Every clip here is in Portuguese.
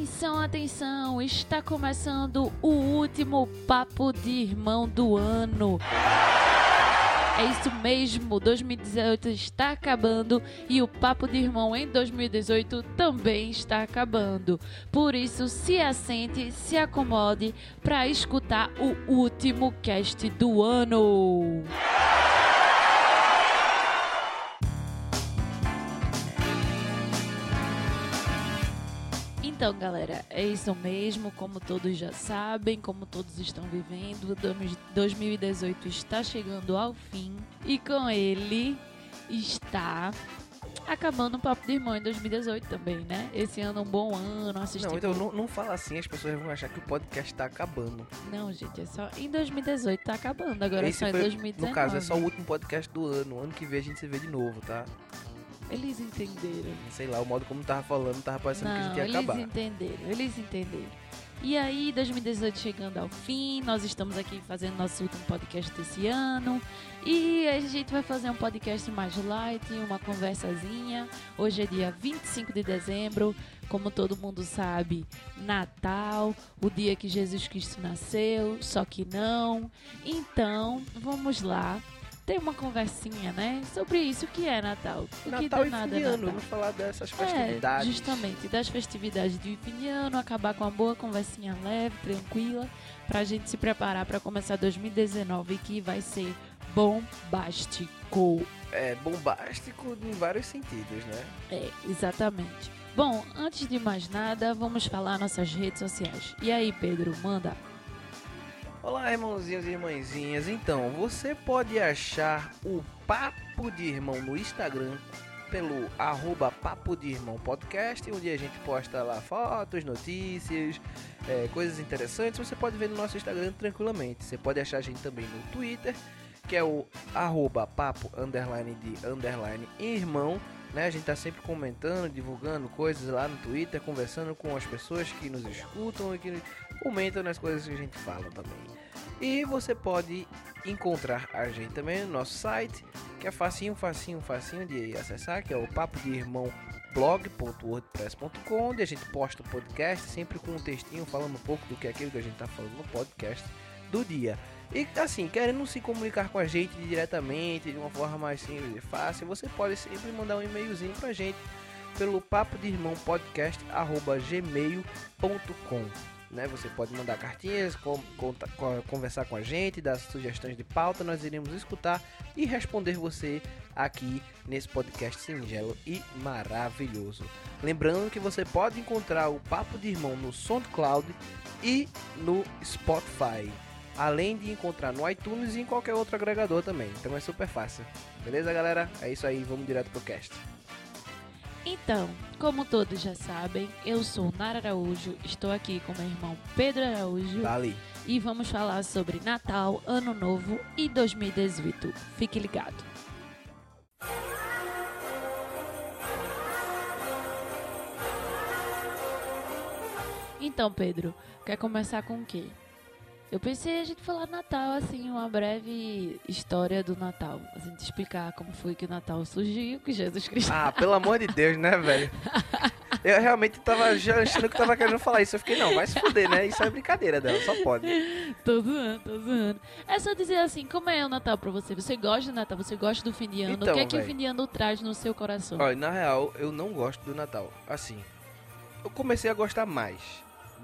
Atenção, atenção! Está começando o último Papo de Irmão do ano. É isso mesmo, 2018 está acabando e o Papo de Irmão em 2018 também está acabando. Por isso, se assente, se acomode para escutar o último cast do ano. Então, galera, é isso mesmo. Como todos já sabem, como todos estão vivendo, 2018 está chegando ao fim e com ele está acabando o Papo de Irmão em 2018 também, né? Esse ano é um bom ano, assistimos... Não, então não, não fala assim, as pessoas vão achar que o podcast está acabando. Não, gente, é só em 2018 tá acabando, agora Esse é só foi, em 2019. No caso, é só o último podcast do ano. Ano que vem a gente se vê de novo, tá? Eles entenderam. Sei lá, o modo como tava falando tava parecendo Não, que a gente ia eles acabar. Eles entenderam, eles entenderam. E aí, 2018 chegando ao fim, nós estamos aqui fazendo nosso último podcast desse ano. E a gente vai fazer um podcast mais light, uma conversazinha. Hoje é dia 25 de dezembro, como todo mundo sabe, Natal, o dia que Jesus Cristo nasceu, só que não. Então, vamos lá ter uma conversinha, né? Sobre isso que é Natal. O Natal que e nada fim de ano, vamos falar dessas festividades. É, justamente, das festividades de fim de ano, acabar com uma boa conversinha leve, tranquila, pra gente se preparar para começar 2019 que vai ser bombástico. É, bombástico em vários sentidos, né? É, exatamente. Bom, antes de mais nada, vamos falar nossas redes sociais. E aí, Pedro, manda. Olá, irmãozinhos e irmãzinhas. Então, você pode achar o Papo de Irmão no Instagram pelo arroba Papo de Irmão Podcast, onde a gente posta lá fotos, notícias, é, coisas interessantes. Você pode ver no nosso Instagram tranquilamente. Você pode achar a gente também no Twitter, que é o arroba papo underline de underline irmão. Né? A gente tá sempre comentando, divulgando coisas lá no Twitter, conversando com as pessoas que nos escutam e que comentam nas coisas que a gente fala também. E você pode encontrar a gente também no nosso site, que é facinho, facinho, facinho de acessar, que é o papo de irmão blog.wordpress.com, onde a gente posta o podcast sempre com um textinho falando um pouco do que é aquilo que a gente está falando no podcast do dia. E assim, querendo se comunicar com a gente diretamente, de uma forma mais simples e fácil, você pode sempre mandar um e-mailzinho pra gente pelo papo de irmão podcast gmail.com né? Você pode mandar cartinhas, conversar com a gente, dar sugestões de pauta, nós iremos escutar e responder você aqui nesse podcast singelo e maravilhoso. Lembrando que você pode encontrar o Papo de Irmão no SoundCloud e no Spotify. Além de encontrar no iTunes e em qualquer outro agregador também. Então é super fácil. Beleza, galera? É isso aí, vamos direto pro cast. Então, como todos já sabem, eu sou Nara Araújo, estou aqui com meu irmão Pedro Araújo. Dali. E vamos falar sobre Natal, Ano Novo e 2018. Fique ligado. Então, Pedro, quer começar com o quê? Eu pensei a gente falar Natal, assim, uma breve história do Natal. A gente explicar como foi que o Natal surgiu, que Jesus Cristo. Ah, pelo amor de Deus, né, velho? Eu realmente tava já achando que tava querendo falar isso. Eu fiquei, não, vai se fuder, né? Isso é brincadeira dela, só pode. tô zoando, tô zoando. É só dizer assim, como é o Natal pra você? Você gosta do Natal? Você gosta do fim de ano? Então, o que é que véio, o fim de ano traz no seu coração? Olha, na real, eu não gosto do Natal. Assim, eu comecei a gostar mais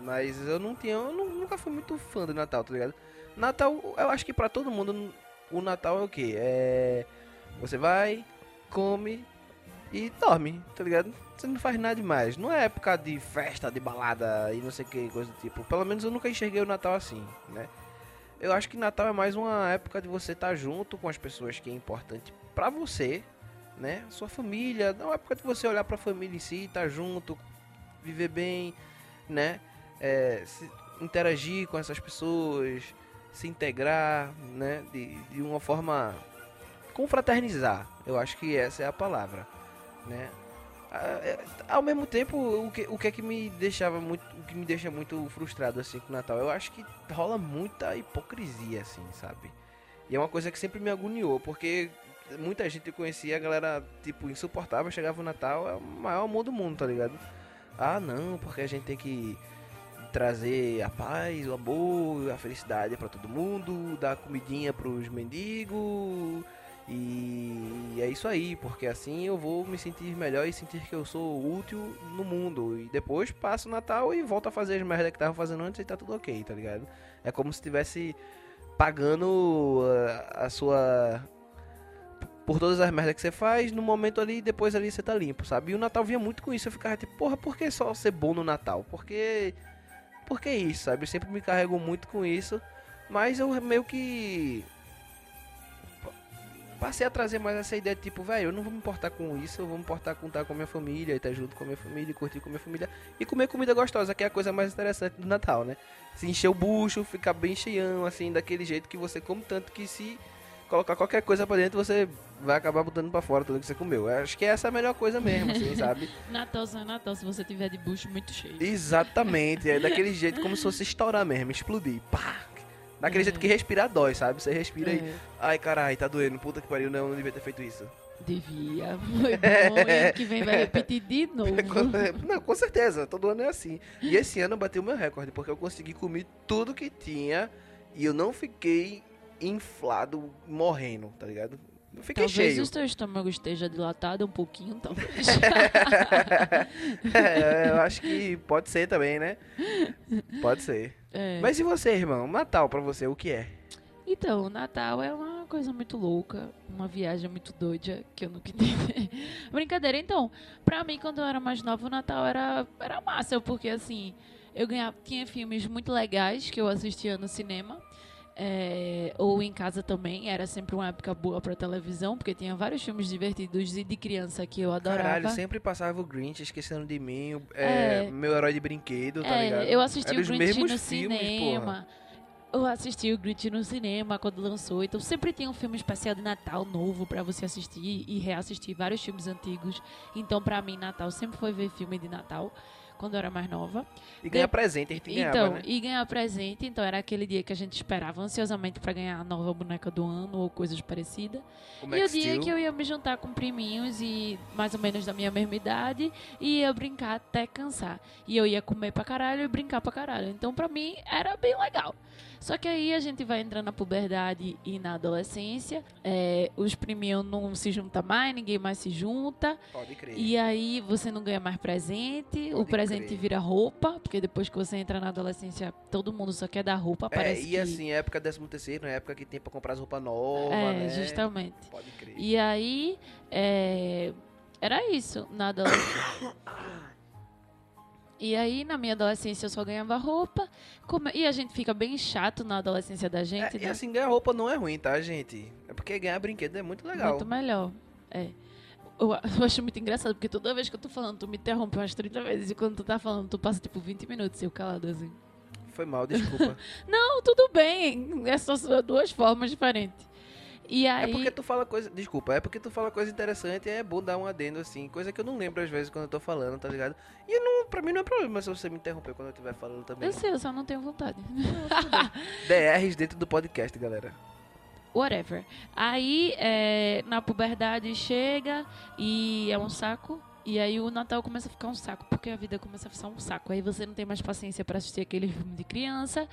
mas eu não tinha, eu nunca fui muito fã do Natal, tá ligado? Natal, eu acho que para todo mundo o Natal é o que? É você vai, come e dorme, tá ligado? Você não faz nada demais. Não é época de festa, de balada e não sei que coisa do tipo. Pelo menos eu nunca enxerguei o Natal assim, né? Eu acho que Natal é mais uma época de você estar tá junto com as pessoas que é importante para você, né? Sua família, é uma época de você olhar para a família em si, estar tá junto, viver bem, né? É, se interagir com essas pessoas, se integrar, né? De, de uma forma confraternizar. Eu acho que essa é a palavra, né? É, ao mesmo tempo, o que, o que é que me deixava muito, o que me deixa muito frustrado assim com o Natal, eu acho que rola muita hipocrisia assim, sabe? E é uma coisa que sempre me agoniou, porque muita gente conhecia, a galera tipo insuportável, chegava o Natal, é o maior amor do mundo, tá ligado? Ah, não, porque a gente tem que trazer a paz, o amor, a felicidade para todo mundo, dar comidinha pros mendigos. E é isso aí, porque assim eu vou me sentir melhor e sentir que eu sou útil no mundo. E depois passo o Natal e volto a fazer as merdas que tava fazendo antes e tá tudo ok, tá ligado? É como se estivesse pagando a, a sua. Por todas as merdas que você faz, no momento ali, depois ali você tá limpo, sabe? E o Natal vinha muito com isso. Eu ficava tipo, porra, por que só ser bom no Natal? Porque. Por que isso, sabe? Eu sempre me carrego muito com isso. Mas eu meio que passei a trazer mais essa ideia de tipo, velho, eu não vou me importar com isso, eu vou me importar com estar com a minha família, estar junto com a minha família, curtir com a minha família e comer comida gostosa, que é a coisa mais interessante do Natal, né? Se encher o bucho, ficar bem cheião, assim, daquele jeito que você come tanto que se colocar qualquer coisa pra dentro, você vai acabar botando pra fora tudo que você comeu. Eu acho que essa é a melhor coisa mesmo, assim, sabe? Natal só é Natal se você tiver de bucho muito cheio. Exatamente, é daquele jeito como se fosse estourar mesmo, explodir. Pá! Daquele É. jeito que respirar dói, sabe? Você respira e. É, Ai, caralho, tá doendo. Puta que pariu, não, não devia ter feito isso. devia. Foi bom. E ano que vem vai repetir de novo. Não, com certeza, todo ano é assim. E esse ano eu bati o meu recorde, porque eu consegui comer tudo que tinha e eu não fiquei inflado, morrendo, tá ligado? Eu fiquei Talvez cheio. o seu estômago esteja dilatado um pouquinho, talvez. é, eu acho que pode ser também, né? Pode ser. É. Mas e você, irmão? Natal pra você, o que é? Então, o Natal é uma coisa muito louca, uma viagem muito doida que eu nunca entendi. Brincadeira, então, pra mim, quando eu era mais nova, o Natal era, era massa, porque assim, eu ganhava, tinha filmes muito legais que eu assistia no cinema. É, ou em casa também, era sempre uma época boa pra televisão, porque tinha vários filmes divertidos e de criança que eu adorava. Caralho, sempre passava o Grinch esquecendo de mim, é, É. meu herói de brinquedo, tá É, ligado? eu assisti Era o Grinch no filmes, porra. cinema. Eu assisti o Grinch no cinema quando lançou. Então sempre tem um filme especial de Natal novo pra você assistir e reassistir vários filmes antigos. Então pra mim Natal sempre foi ver filme de Natal quando eu era mais nova. E ganhar De- presente, a gente ganhava, Então, né? e ganhar presente, então era aquele dia que a gente esperava ansiosamente pra ganhar a nova boneca do ano ou coisas parecidas. O E Max o dia Steel. que eu ia me juntar com priminhos e mais ou menos da minha mesma idade e ia brincar até cansar. E eu ia comer pra caralho e brincar pra caralho. Então pra mim era bem legal. Só que aí a gente vai entrando na puberdade e na adolescência. é, os priminhos não se juntam mais, ninguém mais se junta. Pode crer. E aí você não ganha mais presente. o Pode presente crer. vira roupa, porque depois que você entra na adolescência, todo mundo só quer dar roupa. É, Parece e que... assim, época 13 terceiro, é época que tem pra comprar as roupas novas, É, né? justamente. Pode crer. E aí, é, era isso na adolescência. E aí, na minha adolescência, eu só ganhava roupa. come- E a gente fica bem chato na adolescência da gente, É, e né? assim, ganhar roupa não é ruim, tá, gente? É porque ganhar brinquedo é muito legal. Muito melhor. É. Eu, eu acho muito engraçado, porque toda vez que eu tô falando, tu me interrompe umas 30 vezes. E quando tu tá falando, tu passa tipo 20 minutos eu calado assim. Foi mal, desculpa. Não, tudo bem. É só duas formas diferentes. E é aí. porque tu fala coisa. Desculpa, é porque tu fala coisa interessante e é bom dar um adendo assim, coisa que eu não lembro às vezes quando eu tô falando, tá ligado? E não, pra mim não é problema se você me interromper quando eu estiver falando também. Eu sei, eu só não tenho vontade. DRs dentro do podcast, galera. whatever. Aí, é, na puberdade chega e é um saco. E aí o Natal começa a ficar um saco, porque a vida começa a ficar um saco. Aí você não tem mais paciência pra assistir aquele filme de criança.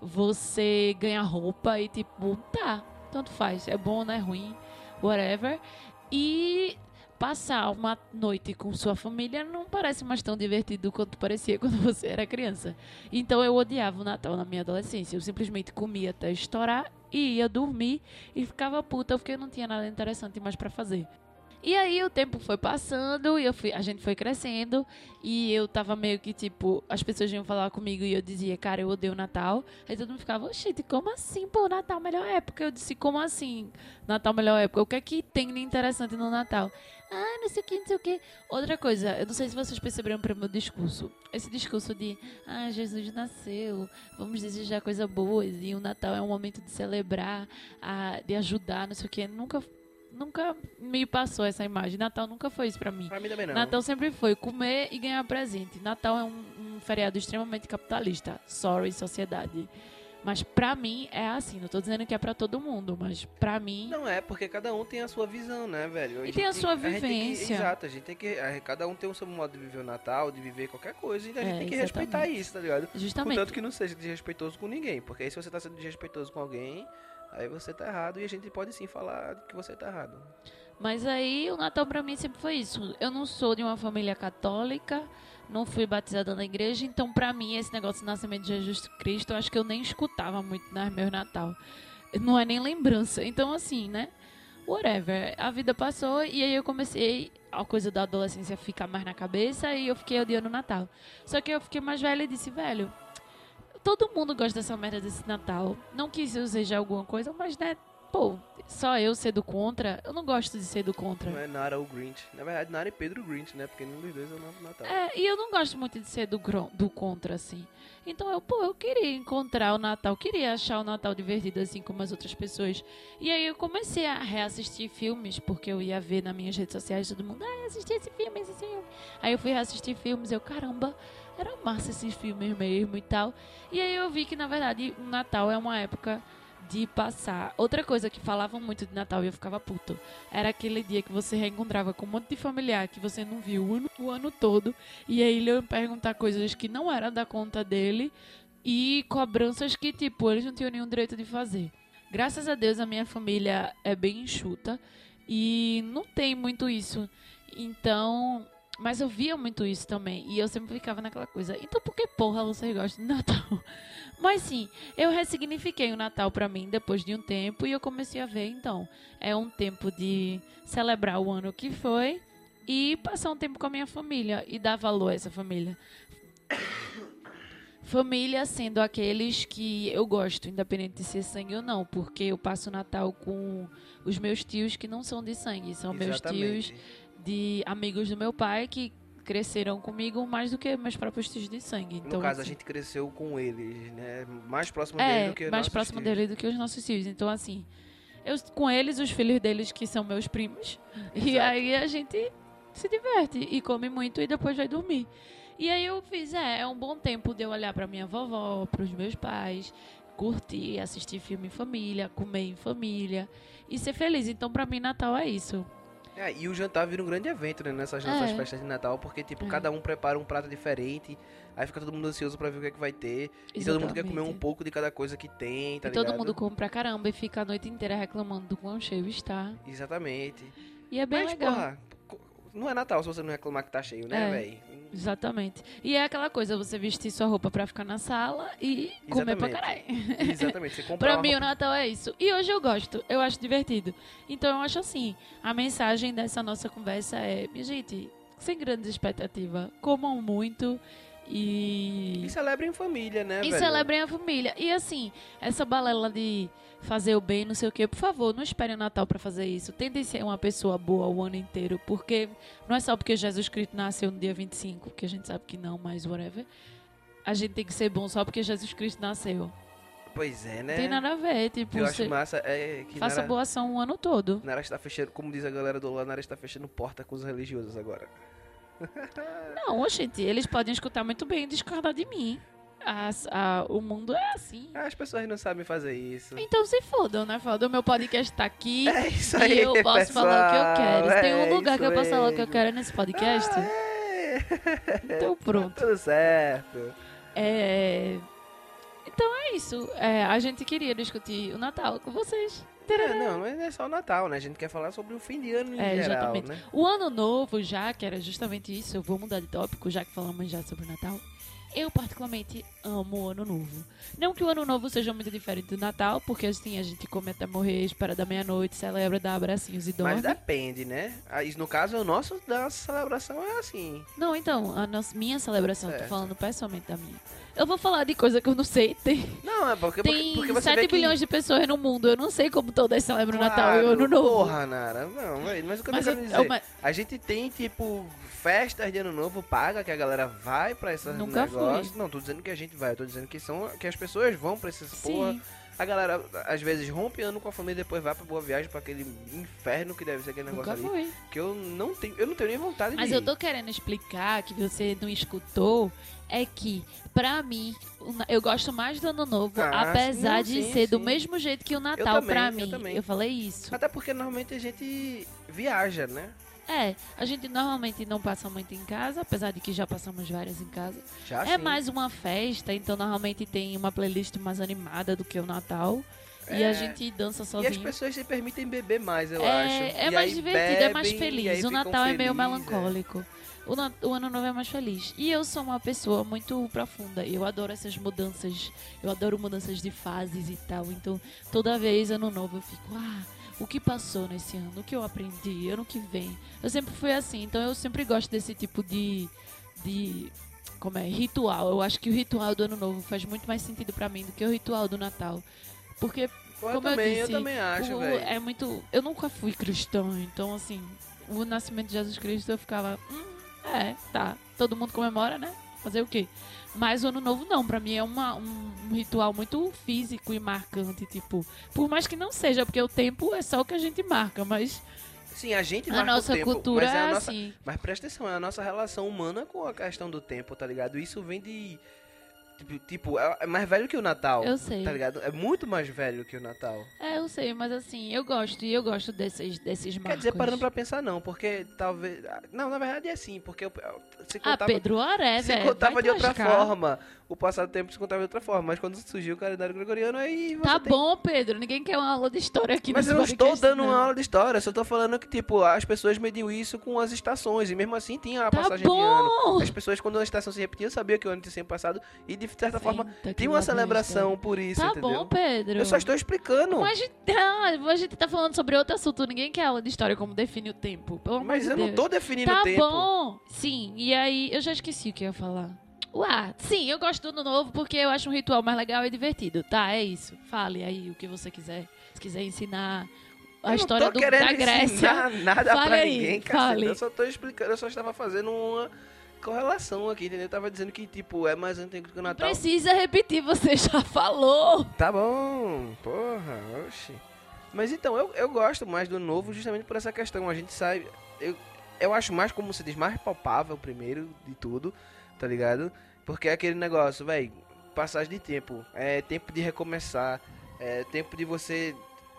Você ganha roupa e tipo, tá, tanto faz. É bom, não é ruim, whatever. E passar uma noite com sua família não parece mais tão divertido quanto parecia quando você era criança. Então eu odiava o Natal na minha adolescência. Eu simplesmente comia até estourar e ia dormir e ficava puta porque não tinha nada interessante mais pra fazer. E aí o tempo foi passando e fui, a gente foi crescendo e eu tava meio que tipo, as pessoas vinham falar comigo e eu dizia, cara, eu odeio Natal. Aí todo mundo ficava, oxi, como assim, pô, Natal melhor época? Eu disse, como assim? Natal melhor época? O que é que tem de interessante no Natal? Ah, não sei o que, não sei o que. Outra coisa, eu não sei se vocês perceberam pelo meu discurso. Esse discurso de, ah, Jesus nasceu, vamos desejar coisas boas e o Natal é um momento de celebrar, ah, de ajudar, não sei o que. Nunca, nunca me passou essa imagem. Natal nunca foi isso pra mim. Pra mim também não. Natal sempre foi comer e ganhar presente. Natal é um, um feriado extremamente capitalista. Sorry, sociedade. Mas pra mim é assim, não tô dizendo que é pra todo mundo, mas pra mim. Não é, porque cada um tem a sua visão, né, velho? E tem a sua gente tem que- vivência. exato, a gente tem que. a- Cada um tem o seu modo de viver o Natal, de viver qualquer coisa, e a gente É, tem que exatamente. respeitar isso, tá ligado? Justamente. Contanto que não seja desrespeitoso com ninguém. Porque aí se você tá sendo desrespeitoso com alguém, aí você tá errado e a gente pode sim falar que você tá errado. Mas aí o Natal pra mim sempre foi isso. Eu não sou de uma família católica, não fui batizada na igreja, então pra mim esse negócio do nascimento de Jesus Cristo, eu acho que eu nem escutava muito nas meus Natal. Não é nem lembrança. Então assim, né? Whatever. A vida passou e aí eu comecei a coisa da adolescência ficar mais na cabeça e eu fiquei odiando o Natal. Só que eu fiquei mais velha e disse, velho, todo mundo gosta dessa merda desse Natal. Não que isso seja alguma coisa, mas né, pô, só eu ser do contra, eu não gosto de ser do contra. Não é Nara ou Grinch. Na verdade, Nara e Pedro Grinch, né? Porque nenhum dos dois é o nome do Natal. É, e eu não gosto muito de ser do, do contra, assim. Então eu, pô, eu queria encontrar o Natal, queria achar o Natal divertido, assim como as outras pessoas. E aí eu comecei a reassistir filmes, porque eu ia ver nas minhas redes sociais todo mundo, ah, assisti esse filme, esse filme. Aí eu fui reassistir filmes, eu, caramba, era massa esses filmes mesmo e tal. E aí eu vi que, na verdade, o Natal é uma época de passar. Outra coisa que falavam muito de Natal e eu ficava puto, era aquele dia que você reencontrava com um monte de familiar que você não viu o ano, o ano todo, e aí ele ia perguntar coisas que não era da conta dele e cobranças que, tipo, eles não tinham nenhum direito de fazer. Graças a Deus a minha família é bem enxuta e não tem muito isso. Então, mas eu via muito isso também. E eu sempre ficava naquela coisa. Então por que porra vocês gostam de Natal? Mas sim, eu ressignifiquei o Natal pra mim depois de um tempo e eu comecei a ver, então, é um tempo de celebrar o ano que foi e passar um tempo com a minha família e dar valor a essa família. Família sendo aqueles que eu gosto, independente de ser sangue ou não, porque eu passo o Natal com os meus tios que não são de sangue, são meus tios de amigos do meu pai que cresceram comigo mais do que meus próprios tios de sangue. Então, no caso, assim, a gente cresceu com eles, né? Mais próximo é, deles do que mais próximo tios. dele do que os nossos tios. Então, assim, eu com eles, os filhos deles que são meus primos. E Exato. aí a gente se diverte e come muito e depois vai dormir. E aí eu fiz, é, é um bom tempo de eu olhar pra minha vovó, pros meus pais, curtir, assistir filme em família, comer em família e ser feliz. Então, pra mim, Natal é isso. É, e o jantar vira um grande evento, né? Nessas nossas É. festas de Natal, porque, tipo, É. cada um prepara um prato diferente, aí fica todo mundo ansioso pra ver o que é que vai ter. E todo mundo quer comer um Exatamente. pouco de cada coisa que tem, tá e todo ligado? mundo come pra caramba e fica a noite inteira reclamando do quão cheio está. Exatamente. E é bem Mas, legal. porra, não é Natal se você não reclamar que tá cheio, né, É. velho? Exatamente. E é aquela coisa, você vestir sua roupa pra ficar na sala e comer pra caralho. Exatamente. Você Pra mim o roupa- Natal é isso. E hoje eu gosto, eu acho divertido. Então eu acho assim, a mensagem dessa nossa conversa é, minha gente, sem grandes expectativas, comam muito e... E celebrem em família, né, E velho? celebrem a família. E assim, essa balela de fazer o bem, não sei o quê, por favor, não esperem o Natal pra fazer isso. Tentem ser uma pessoa boa o ano inteiro, porque não é só porque Jesus Cristo nasceu no dia 25, que a gente sabe que não, mas whatever. A gente tem que ser bom só porque Jesus Cristo nasceu. Pois é, né? Não tem nada a ver, tipo, eu acho massa é que faça Nara, boa ação o ano todo. Nara está fechando, como diz a galera do Lula, Nara está fechando porta com os religiosos agora. Não, gente, eles podem escutar muito bem e discordar de mim. A- o mundo é assim. As pessoas não sabem fazer isso. Então se fodam, né? Foda, o meu podcast tá aqui. É isso E aí, eu posso pessoal. falar o que eu quero. Se tem É um lugar que eu posso falar o que eu mesmo. quero nesse podcast, Ah, é. então pronto. Tudo certo. É... Então é isso. É, a gente queria discutir o Natal com vocês. É, não, mas não é só o Natal, né? A gente quer falar sobre o fim de ano em É, geral, exatamente. né? O ano novo, já que era justamente isso, eu vou mudar de tópico, já que falamos já sobre o Natal. Eu particularmente amo o ano novo. Não que o ano novo seja muito diferente do Natal, porque assim, a gente come até morrer, espera da meia-noite, celebra, dá abracinhos e dorme. Mas depende, né? Ah, isso, no caso, o nosso da celebração é assim. Não, então, a nossa, minha celebração, tô Certo. falando pessoalmente da minha. Eu vou falar de coisa que eu não sei. Tem, Não, é porque, porque, tem porque você 7 vê que... bilhões de pessoas no mundo. Eu não sei como todas celebram o Natal e o Claro, Ano Novo. Porra, Nara. Não, mas o que eu tô eu, querendo eu- dizer... mas- A gente tem, tipo, festas de ano novo paga, que a galera vai pra esses Nunca negócios. Não, tô dizendo que a gente vai, eu tô dizendo que são que as pessoas vão pra esses porra. sim, A galera, às vezes, rompe ano com a família e depois vai pra Boa Viagem, pra aquele inferno que deve ser aquele negócio Nunca ali. fui. Que eu não tenho, eu não tenho nem vontade Mas de eu ir. tô querendo explicar que você não escutou. É que, pra mim, eu gosto mais do Ano Novo, Ah, apesar não, de sim, ser do sim. mesmo jeito que o Natal também, pra eu mim. também. Eu falei isso. Até porque normalmente a gente viaja, né? É, a gente normalmente não passa muito em casa, apesar de que já passamos várias em casa. Já é sim. mais uma festa, então normalmente tem uma playlist mais animada do que o Natal. E a É. gente dança E as sozinho. pessoas se permitem beber mais, eu é, acho. é E mais divertido, é mais bebem, e aí feliz. O Natal é meio felizes, melancólico. O, na- o ano novo é mais feliz. E eu sou uma pessoa muito profunda. Eu adoro essas mudanças. Eu adoro mudanças de fases e tal. Então, toda vez ano novo eu fico, ah, o que passou nesse ano? O que eu aprendi? Ano que vem? Eu sempre fui assim. Então, eu sempre gosto desse tipo de. de como é? Ritual. Eu acho que o ritual do ano novo faz muito mais sentido pra mim do que o ritual do Natal. Porque Pô, eu como eu também, disse, também acho, velho. é muito. Eu nunca fui cristão, então assim, o nascimento de Jesus Cristo eu ficava. Hum, é, tá. Todo mundo comemora, né? Fazer o quê? Mas o ano novo não, pra mim é uma, um, um ritual muito físico e marcante, tipo. Por mais que não seja, porque o tempo é só o que a gente marca, mas Sim, a gente a nossa tempo, cultura mas é é a nossa... assim. Mas presta atenção, é a nossa relação humana com a questão do tempo, tá ligado? Isso vem de... Tipo, tipo, é mais velho que o Natal, Eu sei. tá ligado? É muito mais velho que o Natal. É, eu sei, mas assim, eu gosto, e eu gosto desses, desses marcos. Quer dizer, parando pra pensar não, porque talvez... Não, na verdade é assim, porque eu, se Ah, contava, Pedro, ora, se contava de outra forma. O passado tempo se contava de outra forma, mas quando surgiu o calendário gregoriano, aí Tá tem... bão, Pedro. Ninguém quer uma aula de história aqui Mas eu não estou dando não. uma aula de história, só tô falando que, tipo, as pessoas mediam isso com as estações, e mesmo assim tinha a Tá passagem de ano. bom! As pessoas, quando a estação se repetia, sabiam que o ano tinha sempre passado, e de certa forma Senta tinha lá uma celebração por isso, Tá entendeu? bom, Pedro. Eu só estou explicando. Mas ah, a gente tá falando sobre outro assunto. Ninguém quer aula de história como define o tempo. Mas de eu não Deus. tô definindo Tá o tempo. bom. Sim, e aí eu já esqueci o que eu ia falar. Uá, sim, eu gosto do ano novo porque eu acho um ritual mais legal e divertido. Tá, é isso. Fale aí o que você quiser. Se quiser ensinar a eu história não tô do, querendo da Grécia. ensinar nada Fale pra aí, ninguém, caceta. Eu só tô explicando, eu só estava fazendo uma correlação aqui, entendeu? Eu tava dizendo que, tipo, é mais antigo que o Natal. Precisa repetir, você já falou. Tá bom, porra, oxi. Mas então, eu, eu gosto mais do novo justamente por essa questão. A gente sai. Eu, eu acho mais, como se diz, mais palpável primeiro de tudo, tá ligado? Porque é aquele negócio, velho, passagem de tempo. É tempo de recomeçar. É tempo de você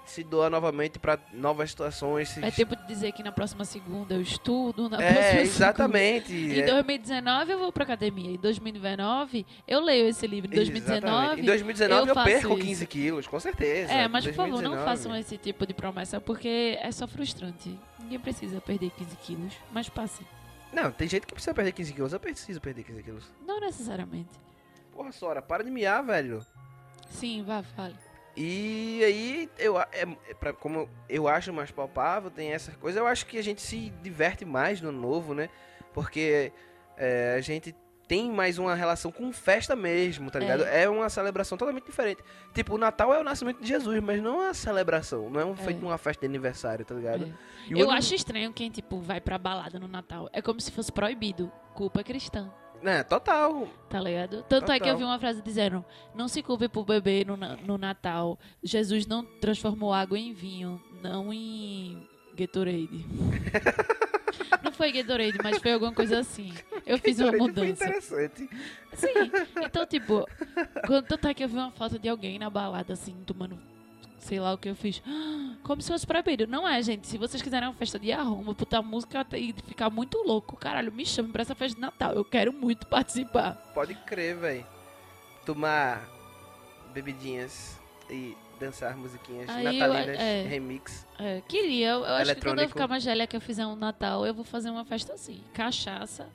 se doar novamente pra novas situações. se- É tempo de dizer que na próxima segunda eu estudo, na É, exatamente. Em é, 2019 eu vou pra academia. Em 2019 eu leio esse livro. Em 2019. exatamente. Em 2019 eu eu, perco isso. 15 quilos, com certeza. É, mas por favor, não 2019. façam esse tipo de promessa porque é só frustrante. Ninguém precisa perder 15 quilos, mas passe. Não, tem gente que precisa perder 15 quilos. Eu preciso perder 15 quilos. Não necessariamente. Porra, Sora, para de miar, velho. Sim, vá, fale. E aí, eu, é, é pra, como eu acho mais palpável, tem essas coisas, eu acho que a gente se diverte mais no novo, né? Porque é, a gente tem mais uma relação com festa mesmo, tá ligado? É. uma celebração totalmente diferente. Tipo, o Natal é o nascimento de Jesus, mas não é uma celebração, não é um É. feito uma festa de aniversário, tá ligado? É. E Eu acho estranho quem, tipo, vai pra balada no Natal. É como se fosse proibido. Culpa cristã. É, total. Tá ligado? Tanto é que eu Total. vi uma frase dizendo: Não se culpe por beber no, no Natal. Jesus não transformou água em vinho, não em Gatorade. não foi Gatorade, mas foi alguma coisa assim. Eu fiz uma Gatorade foi mudança. interessante. Sim. Então, tipo, quando tanto é que eu vi uma foto de alguém na balada, assim, tomando. Sei lá o que eu fiz. Como se fosse proibido. Não é, gente. Se vocês quiserem uma festa de arruma, botar música e ficar muito louco, caralho, me chame pra essa festa de Natal. Eu quero muito participar. Pode crer, velho. Tomar bebidinhas e dançar musiquinhas Aí eu- natalinas, é. remix. É, queria. Eu, eu acho que quando eu ficar mais velha que eu fizer um Natal, eu vou fazer uma festa assim. Cachaça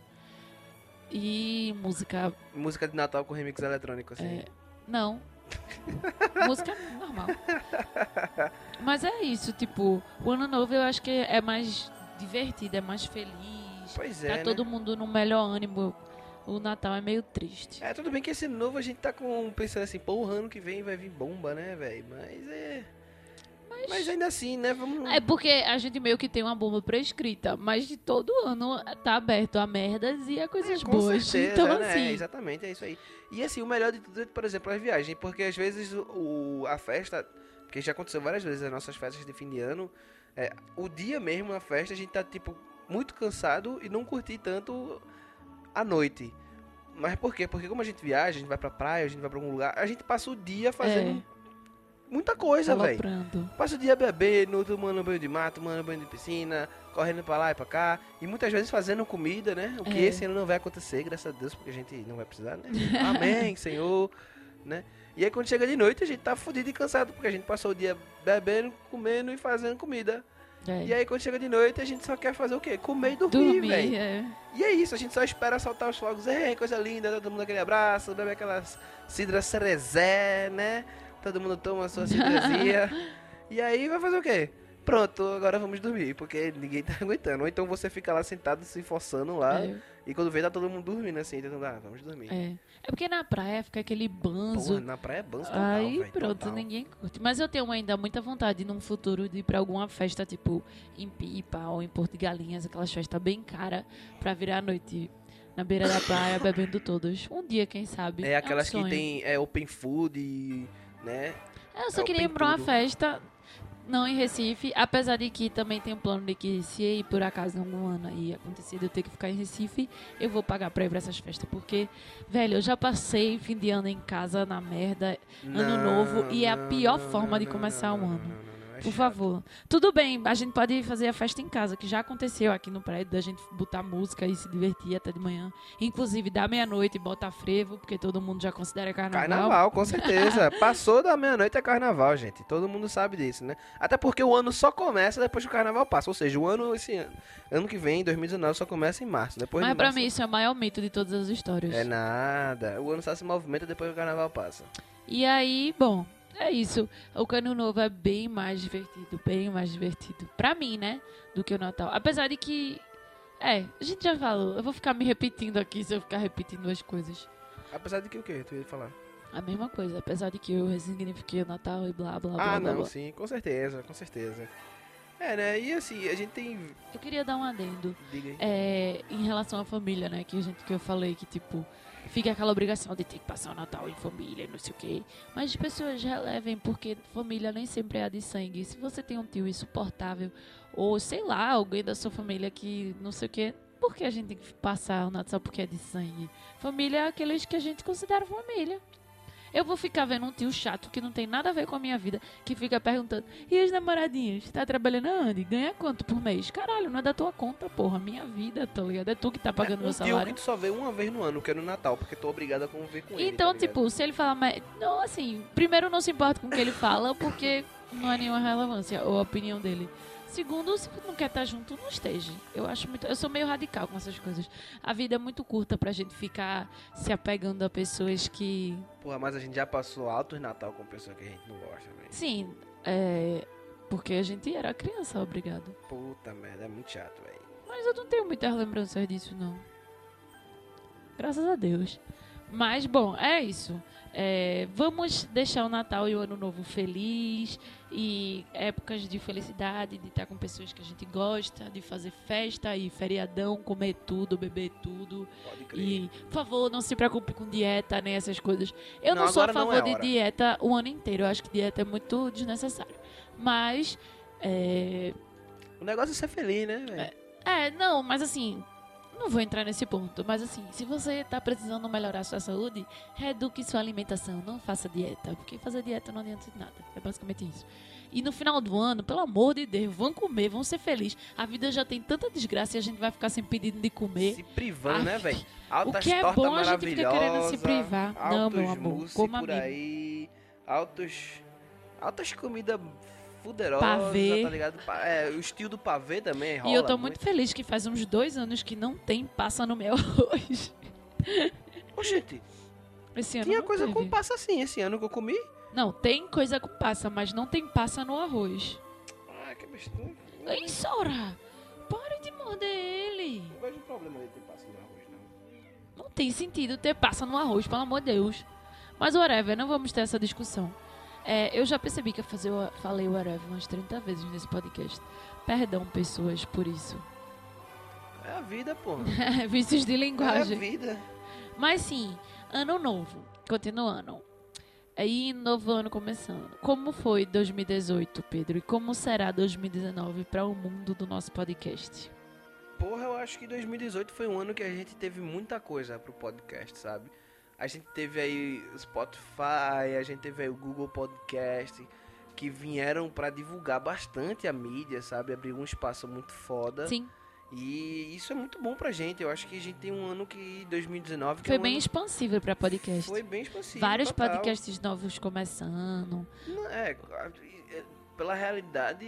e música. Música de Natal com remix eletrônico, assim. É, não. Música normal. Mas é isso, tipo, o ano novo eu acho que é mais divertido, é mais feliz. Pois é, tá né? todo mundo no melhor ânimo. O Natal é meio triste. É, tudo bem que esse novo a gente tá com pensando assim, pô, o ano que vem vai vir bomba, né, velho? Mas é. Mas. Mas ainda assim, né? Vamos. É porque a gente meio que tem uma bomba prescrita, mas de todo ano tá aberto a merdas e a coisas É, boas. certeza, então, né? assim. Exatamente, é isso aí. E assim, o melhor de tudo é, por exemplo, as viagens, porque às vezes o, a festa, porque já aconteceu várias vezes as nossas festas de fim de ano, é, o dia mesmo, a festa, a gente tá, tipo, muito cansado e não curtir tanto a noite. Mas por quê? Porque como a gente viaja, a gente vai pra praia, a gente vai pra algum lugar, a gente passa o dia fazendo muita coisa, velho. Passa o dia bebendo, tomando banho de mato, tomando banho de piscina, correndo pra lá e pra cá. E muitas vezes fazendo comida, né? O que É. esse ano não vai acontecer, graças a Deus, porque a gente não vai precisar, né? Amém, Senhor, né? E aí quando chega de noite a gente tá fudido e cansado, porque a gente passou o dia bebendo, comendo e fazendo comida. É. E aí quando chega de noite a gente só quer fazer o quê? Comer e dormir, Dormir, velho. é. E é isso, a gente só espera soltar os fogos. Ei, coisa linda, todo mundo aquele abraço, bebe aquelas cidra cerezé, né? Todo mundo toma a sua cidrazinha. e aí vai fazer o quê? Pronto, agora vamos dormir, porque ninguém tá aguentando. Ou então você fica lá sentado se forçando lá, É, e quando vê tá todo mundo dormindo assim, tentando, ah, vamos dormir. é. É porque na praia fica aquele banzo. Porra, na praia é banzo total, Aí velho, pronto, total. ninguém curte. Mas eu tenho ainda muita vontade num futuro de ir pra alguma festa, tipo em Pipa ou em Porto de Galinhas, aquelas festas bem cara pra virar a noite na beira da praia bebendo todos. Um dia, quem sabe. É aquelas um que tem é, open food, e, né? Eu só é queria ir pra uma festa, não em Recife, apesar de que também tem um plano de que se por acaso algum ano aí acontecer de eu ter que ficar em Recife, eu vou pagar pra ir pra essas festas, porque, velho, eu já passei fim de ano em casa na merda, Ano novo, e é a pior forma de começar um ano. Por favor. Tudo bem, a gente pode fazer a festa em casa, que já aconteceu aqui no prédio, da gente botar música e se divertir até de manhã. Inclusive, da meia-noite, botar frevo, porque todo mundo já considera carnaval. Carnaval, com certeza. Passou da meia-noite é carnaval, gente. Todo mundo sabe disso, né? Até porque o ano só começa depois que o carnaval passa. Ou seja, o ano esse ano, ano que vem, 2019, só começa em março. Depois Mas de pra março, mim isso é o maior mito de todas as histórias. É nada. O ano só se movimenta depois que o carnaval passa. E aí, bom, é isso. O Cano Novo é bem mais divertido, bem mais divertido. Pra mim, né? Do que o Natal. Apesar de que. É, a gente já falou. Eu vou ficar me repetindo aqui se eu ficar repetindo as coisas. Apesar de que o quê? Tu ia falar? A mesma coisa. Apesar de que eu ressignifiquei o Natal e blá blá blá ah, blá. não, blá. sim, com certeza, com certeza. É, né? E assim, a gente tem. Eu queria dar um adendo. Diga aí. É, em relação à família, né? Que, a gente, que eu falei que, tipo, fica aquela obrigação de ter que passar o Natal em família, não sei o quê. Mas as pessoas relevem, porque família nem sempre é a de sangue. Se você tem um tio insuportável, ou sei lá, alguém da sua família que não sei o quê, por que a gente tem que passar o Natal porque é de sangue? Família é aqueles que a gente considera família. Eu vou ficar vendo um tio chato que não tem nada a ver com a minha vida, que fica perguntando: e as namoradinhas? Tá trabalhando aonde? Ganha quanto por mês? Caralho, não é da tua conta, porra. Minha vida, tá ligado? É tu que tá pagando um meu tio salário. que tu só vê uma vez no ano, que é no Natal, porque tô obrigado a conviver com ele. Então, tá tipo, se ele falar, mas. Não, assim, primeiro não se importa com o que ele fala, porque não é nenhuma relevância, ou a opinião dele. Segundo, se não quer estar junto, não esteja. Eu acho muito. Eu sou meio radical com essas coisas. A vida é muito curta pra gente ficar se apegando a pessoas que. Porra, mas a gente já passou altos Natal com pessoa que a gente não gosta, velho. Sim, é. Porque a gente era criança, obrigado. Puta merda, é muito chato, velho. Mas eu não tenho muitas lembranças disso, não. Graças a Deus. Mas, bom, é isso. É, vamos deixar o Natal e o Ano Novo feliz e épocas de felicidade, de estar com pessoas que a gente gosta, de fazer festa e feriadão, comer tudo, beber tudo. Pode crer. E, por favor, não se preocupe com dieta nem essas coisas. Eu não, Não, sou a não favor é de hora. dieta o ano inteiro. Eu acho que dieta é muito desnecessário. Mas, é, O negócio é ser feliz, né, velho? é, não, mas assim, não vou entrar nesse ponto, mas assim, se você tá precisando melhorar sua saúde, reeduque sua alimentação, não faça dieta, porque fazer dieta não adianta de nada. É basicamente isso. E no final do ano, pelo amor de Deus, vão comer, vão ser felizes. A vida já tem tanta desgraça e a gente vai ficar sem pedido de comer. Se privando, né, velho? O que é bom a gente fica querendo se privar. Não, meu amor, coma por aí, altos, altas comidas fuderosas, Pavê. tá ligado? É, o estilo do pavê também rola E eu tô muito feliz que faz uns dois anos que não tem passa no meu arroz. Oxente, Esse ano tinha não coisa teve. com passa assim, esse ano que eu comi. Não, tem coisa com passa, mas não tem passa no arroz. Ah, que besteira. Ei, Sora! Pare de morder ele! Não vejo problema de ter passa no arroz, não. Não tem sentido ter passa no arroz, pelo amor de Deus. Mas whatever, não vamos ter essa discussão. É, eu já percebi que eu fazer, o- falei whatever umas 30 vezes nesse podcast. Perdão, pessoas, por isso. É a vida, pô. Vícios de É a linguagem. vida. Mas sim, ano novo. Continuando. Aí, novo ano começando. Como foi 2018, Pedro? E como será 2019 para o mundo do nosso podcast? Porra, eu acho que 2018 foi um ano que a gente teve muita coisa pro podcast, sabe? A gente teve aí o Spotify, a gente teve aí o Google Podcast, que vieram pra divulgar bastante a mídia, sabe? Abrir um espaço muito foda. Sim, E isso é muito bom pra gente. Eu acho que a gente tem um ano que 2019 que foi é um bem ano... expansível para podcast. Foi bem expansivo. Vários total. podcasts novos começando. Não, é, é, pela realidade,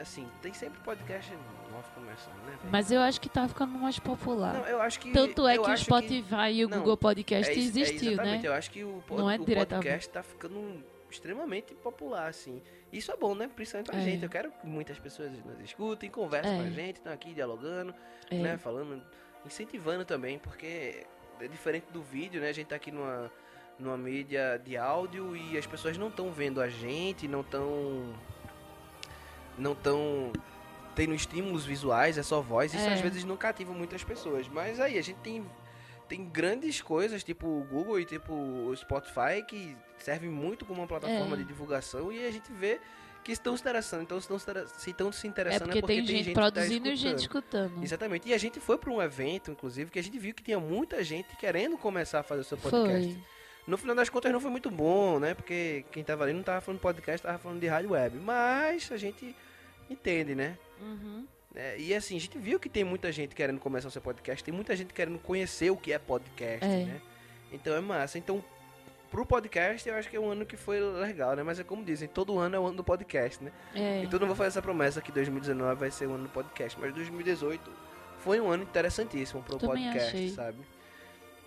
assim, tem sempre podcast novo começando, né? Mas eu acho que tá ficando mais popular. Não, eu acho que Tanto é que o Spotify e o Não, Google Podcast é é existiu, né? exatamente, Eu acho que o, pod- Não é o podcast tá ficando extremamente popular, assim. Isso é bom, né? Principalmente pra É. gente. Eu quero que muitas pessoas nos escutem, conversem É. com a gente, estão aqui dialogando, É. né? Falando, incentivando também, porque é diferente do vídeo, né? A gente tá aqui numa, numa mídia de áudio e as pessoas não estão vendo a gente, não estão. Não estão tendo estímulos visuais, é só voz. Isso É. às vezes não cativa muitas pessoas. Mas aí, a gente tem tem grandes coisas, tipo o Google e tipo o Spotify, que servem muito como uma plataforma É. de divulgação e a gente vê que estão se interessando. Então, se estão se estão se É interessando porque, tem, gente, que tá produzindo e gente escutando. Exatamente. E a gente foi para um evento, inclusive, que a gente viu que tinha muita gente querendo começar a fazer o seu podcast. Foi. No final das contas não foi muito bom, né? Porque quem tava ali não tava falando de podcast, tava falando de rádio web. Mas a gente entende, né? Uhum. É, e assim, a gente viu que tem muita gente querendo começar o seu podcast, tem muita gente querendo conhecer o que é podcast, É. né? Então é massa. Então, pro podcast, eu acho que é um ano que foi legal, né? Mas é como dizem, todo ano é o ano do podcast, né? É. Então eu não vou fazer essa promessa que 2019 vai ser o ano do podcast, mas 2018 foi um ano interessantíssimo pro Também podcast, achei. sabe?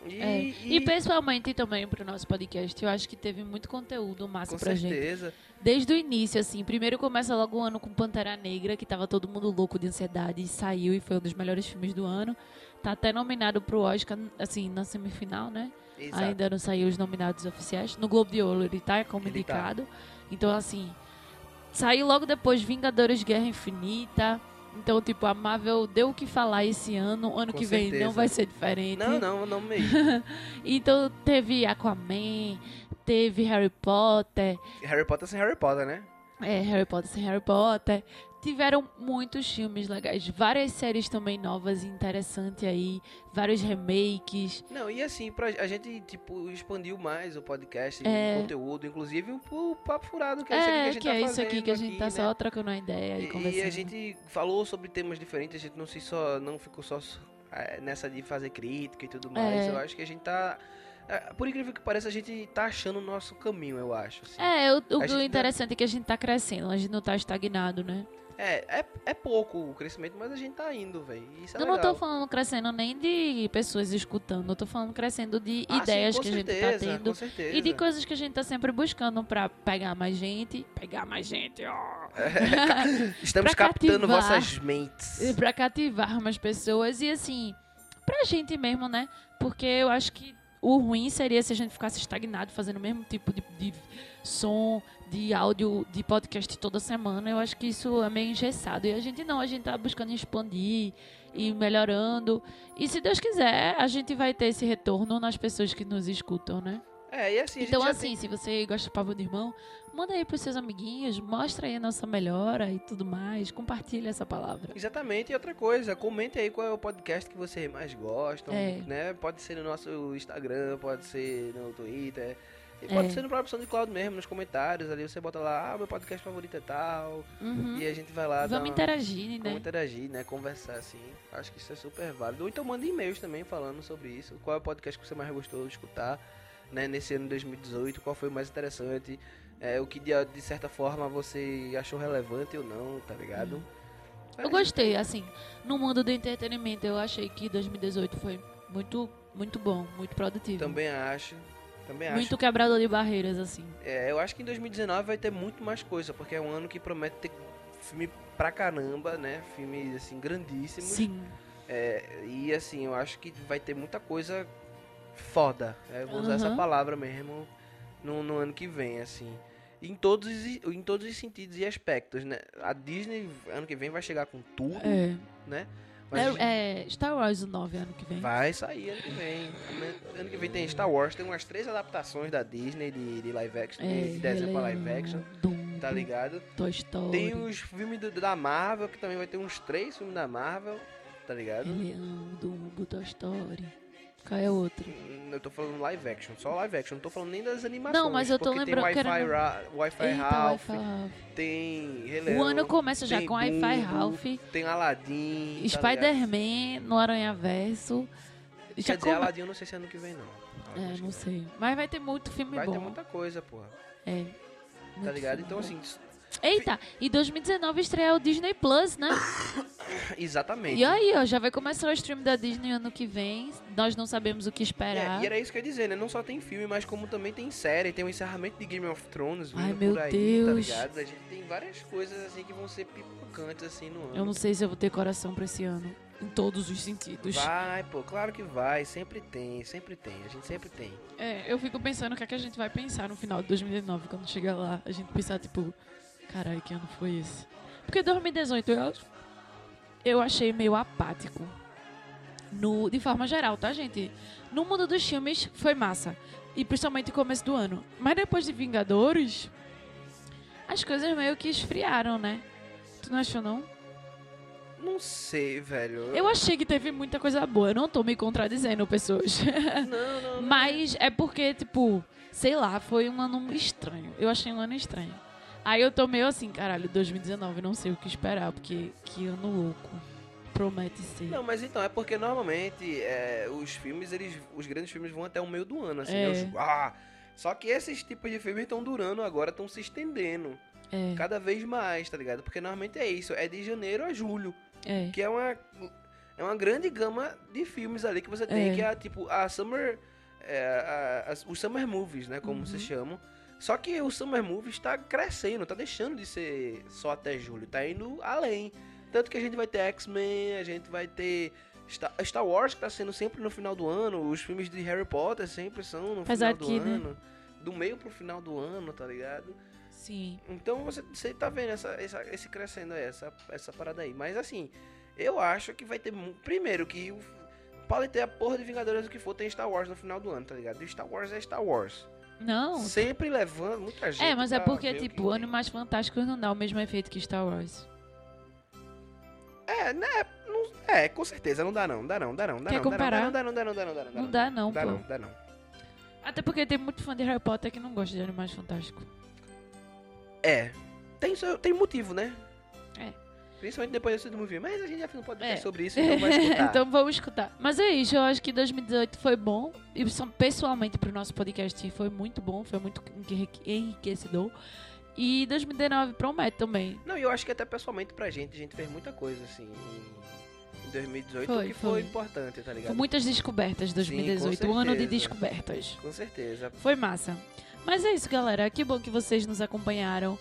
E, É. e- E principalmente também pro nosso podcast, eu acho que teve muito conteúdo massa com pra gente. certeza. Desde o início, assim, primeiro começa logo o ano com Pantera Negra, que tava todo mundo louco de ansiedade, e saiu e foi um dos melhores filmes do ano. Tá até nominado pro Oscar, assim, na semifinal, né? Exato. Ainda não saiu os nominados oficiais. No Globo de Ouro ele tá como Ele tá. indicado. Então, assim, saiu logo depois Vingadores Guerra Infinita. Então, tipo, a Marvel deu o que falar esse ano. Ano Com que vem certeza. não vai ser diferente. Não, não, não mesmo. Então, teve Aquaman, teve Harry Potter. Harry Potter sem Harry Potter, né? É, Harry Potter sem Harry Potter. Tiveram muitos filmes legais, várias séries também novas e interessantes aí, vários remakes. Não, e assim, pra, a gente, tipo, expandiu mais o podcast, É. o conteúdo, inclusive o, o Papo Furado, que é, isso aqui que a É, gente que tá é isso aqui que a gente tá né? só trocando uma ideia e, E, conversando. e a gente falou sobre temas diferentes, a gente não se só não ficou só é, nessa de fazer crítica e tudo mais. É. Eu acho que a gente tá é, por incrível que pareça, a gente tá achando o nosso caminho, eu acho. assim. É, o, o gente interessante é que a gente tá crescendo, a gente não tá estagnado, né? É, é, é pouco o crescimento, mas a gente tá indo, velho. É eu não legal. tô falando crescendo nem de pessoas escutando, eu tô falando crescendo de Ah, sim, ideias com que a gente tá certeza, tendo. Com certeza. E de coisas que a gente tá sempre buscando pra pegar mais gente. Pegar mais gente, ó. Estamos pra captando cativar. vossas mentes. Pra cativar mais pessoas e assim, pra gente mesmo, né? Porque eu acho que o ruim seria se a gente ficasse estagnado fazendo o mesmo tipo de, de som, de áudio, de podcast toda semana. Eu acho que isso é meio engessado. E a gente não, a gente tá buscando expandir e melhorando. E se Deus quiser, a gente vai ter esse retorno nas pessoas que nos escutam, né? É, e assim, Então, assim, se você gosta de Pavão de Irmão, manda aí pros seus amiguinhos, mostra aí a nossa melhora e tudo mais, compartilha essa palavra. Exatamente, e outra coisa, comente aí qual é o podcast que vocês mais gostam, É. né? Pode ser no nosso Instagram, pode ser no Twitter, e pode É. ser no próprio SoundCloud mesmo, nos comentários ali, você bota lá, ah, meu podcast favorito é tal, Uhum. e a gente vai lá Vamos uma- interagir, né? Como interagir, né? Conversar assim. Acho que isso é super válido. Ou então manda e-mails também falando sobre isso. Qual é o podcast que você mais gostou de escutar, né? Nesse ano de 2018, qual foi o mais interessante? É, o que de, de certa forma você achou relevante ou não, tá ligado? Eu gostei, assim, no mundo do entretenimento, eu achei que 2018 foi muito, muito bom, muito produtivo. Também acho. Também acho. muito quebrador de barreiras, assim. É, eu acho que em 2019 vai ter muito mais coisa, porque é um ano que promete ter filme pra caramba, né? Filmes assim grandíssimos. Sim. É, e assim, eu acho que vai ter muita coisa foda. É, vou usar essa palavra mesmo no, no ano que vem, assim. em todos, os- em todos os sentidos e aspectos, né? A Disney, ano que vem, vai chegar com tudo, É. né? Mas É, é Star Wars o 9 ano que vem. Vai sair ano que vem. Ano que vem tem Star Wars, tem umas três adaptações da Disney de, de live action, É, de desenho pra live action, tá ligado? Toy Story. Tem os filmes do- da Marvel, que também vai ter uns três filmes da Marvel, tá ligado? Rei Leão, Dumbo, Toy Story. Qual é outro? Hum, Eu tô falando live action, só live action, não tô falando nem das animações. Não, mas eu tô lembrando que Tem Wi-Fi, era Ra- Wi-Fi Eita, Ralph, Wi-Fi Ralph. tem Rei O ano começa já com Wi-Fi Ralph, Tem Aladdin, tá? Spider-Man no Aranha Verso. Já Quer dizer, come- Aladdin eu não sei se é ano que vem, não. É, não sei. Mas vai ter muito filme Vai bom. ter muita coisa, porra. É. Tá ligado? filme Então, assim, Eita, e 2019 estreia o Disney Plus, né? exatamente. E aí, ó, já vai começar o stream da Disney ano que vem. Nós não sabemos o que esperar. É, e era isso que eu ia dizer, né? Não só tem filme, mas como também tem série, tem o encerramento de Game of Thrones vindo Ai, meu por aí, Deus. tá ligado? A gente tem várias coisas assim que vão ser pipocantes assim no ano. Eu não sei se eu vou ter coração pra esse ano. Em todos os sentidos. Vai, pô, claro que vai, sempre tem, sempre tem, a gente sempre tem. É, eu fico pensando o que, é que a gente vai pensar no final de 2019, quando chegar lá. A gente pensar, tipo, caralho, que ano foi esse? Porque 2018 eu, eu achei meio apático. No, de forma geral, tá, gente? No mundo dos filmes foi massa. E principalmente no começo do ano. Mas depois de Vingadores, as coisas meio que esfriaram, né? Tu não achou, não? Não sei, velho. Eu achei que teve muita coisa boa. Eu não tô me contradizendo, pessoas. Não, não, não. Mas é porque, tipo, sei lá, foi um ano estranho. Eu achei um ano estranho. Aí eu tô meio assim, caralho, 2019, não sei o que esperar, porque que ano louco. Promete ser. Não, mas então, é porque normalmente é, os filmes, eles. Os grandes filmes vão até o meio do ano, assim, É. né? Os- ah, só que esses tipos de filmes estão durando agora, estão se estendendo. É, Cada vez mais, tá ligado? Porque normalmente é isso, é de janeiro a julho. é. Que é uma. É uma grande gama de filmes ali que você tem, É. que é tipo a Summer. é, a- as- os Summer Movies, né? Como Uhum. se chamam. Só que o Summer Movies tá crescendo, tá deixando de ser só até julho, tá indo além. Tanto que a gente vai ter X-Men, a gente vai ter Star, Wars, que tá sendo sempre no final do ano, os filmes de Harry Potter sempre são no Apesar final do que, né? ano. Do meio pro final do ano, tá ligado? Sim. Então você, você tá vendo essa, essa- esse crescendo aí, essa, essa parada aí. Mas assim, eu acho que vai ter. Primeiro, que pode ter a porra de Vingadores o que for, tem Star Wars no final do ano, tá ligado? E Star Wars é Star Wars. Não. Sempre levando muita gente. É, mas é porque, tipo. Animais Fantásticos não dá o mesmo efeito que Star Wars. É, né? Não, é, com certeza, não dá não, dá não, dá não, dá Quer não, comparar? não, dá não, dá não, dá não, dá não, dá não. Não dá, não, Dá pô. não, dá não. Até porque tem muito fã de Harry Potter que não gosta de Animais Fantásticos. É, tem, tem motivo, né? É. Principalmente depois desse movie. Mas a gente já fez um podcast É. sobre isso, então vai escutar. então vamos escutar. Mas é isso, eu acho que 2018 foi bom. E pessoalmente pro nosso podcast foi muito bom, foi muito enrique- enriquecedor. E 2019 promete também. Não, e eu acho que até pessoalmente pra gente, a gente fez muita coisa, assim, em, em 2018, Foi, que foi, foi. importante, tá ligado? Foi muitas descobertas 2018, um ano de descobertas. Com certeza. Foi massa. Mas é isso, galera. Que bom que vocês nos acompanharam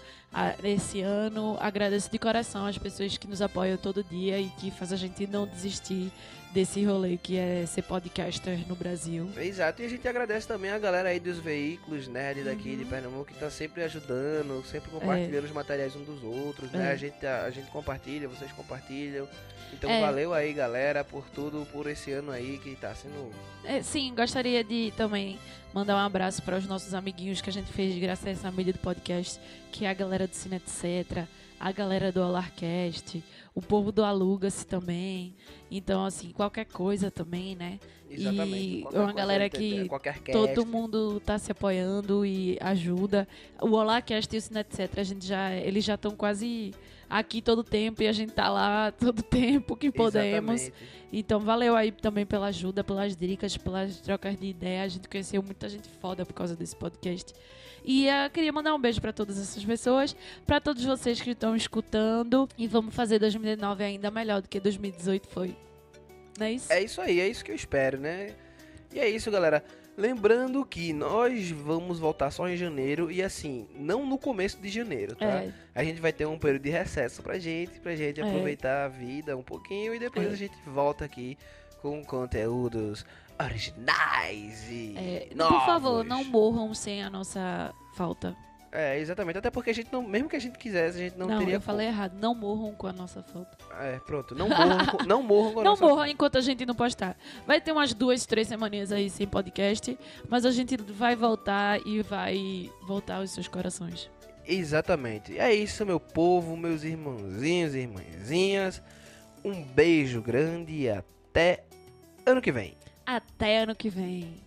esse ano. Agradeço de coração as pessoas que nos apoiam todo dia e que faz a gente não desistir desse rolê que é ser podcaster no Brasil. Exato, e a gente agradece também a galera aí dos veículos nerd daqui de Uhum. Pernambuco que tá sempre ajudando, sempre compartilhando os materiais uns dos outros, né? É. A, gente, a, a gente compartilha, vocês compartilham. Então É. valeu aí, galera, por tudo, por esse ano aí que tá sendo. É, sim, gostaria de também mandar um abraço para os nossos amiguinhos que a gente fez graças a essa mídia do podcast, que é a galera do Cine Etc., a galera do Alarcast, o povo do Aluga-se também. Então, assim, qualquer coisa também, né? Exatamente. E qualquer uma galera que. Todo mundo tá se apoiando e ajuda. O Olacast e o Cine Etc, a gente já, eles já estão quase aqui todo tempo e a gente tá lá todo tempo que podemos. Exatamente. Então valeu aí também pela ajuda, pelas dicas, pelas trocas de ideia. A gente conheceu muita gente foda por causa desse podcast. E eu queria mandar um beijo pra todas essas pessoas, pra todos vocês que estão escutando e vamos fazer 2019 ainda melhor do que 2018 foi. Não é isso? É isso aí, é isso que eu espero, né? E é isso, galera. Lembrando que nós vamos voltar só em janeiro e assim, não no começo de janeiro, tá? É, A gente vai ter um período de recesso pra gente, pra gente É. aproveitar a vida um pouquinho e depois É. a gente volta aqui com conteúdos originais e é, por favor, não morram sem a nossa falta. É, exatamente. Até porque a gente não, mesmo que a gente quisesse, a gente não, Não, teria. eu falei errado. Não morram com a nossa falta. É, pronto. Não morram, com- não morram com a Não nossa- morram enquanto a gente não postar. Vai ter umas duas, três semaninhas aí sem podcast, mas a gente vai voltar e vai voltar aos seus corações. Exatamente. É isso, meu povo, meus irmãozinhos e irmãzinhas. Um beijo grande e até ano que vem. Até ano que vem.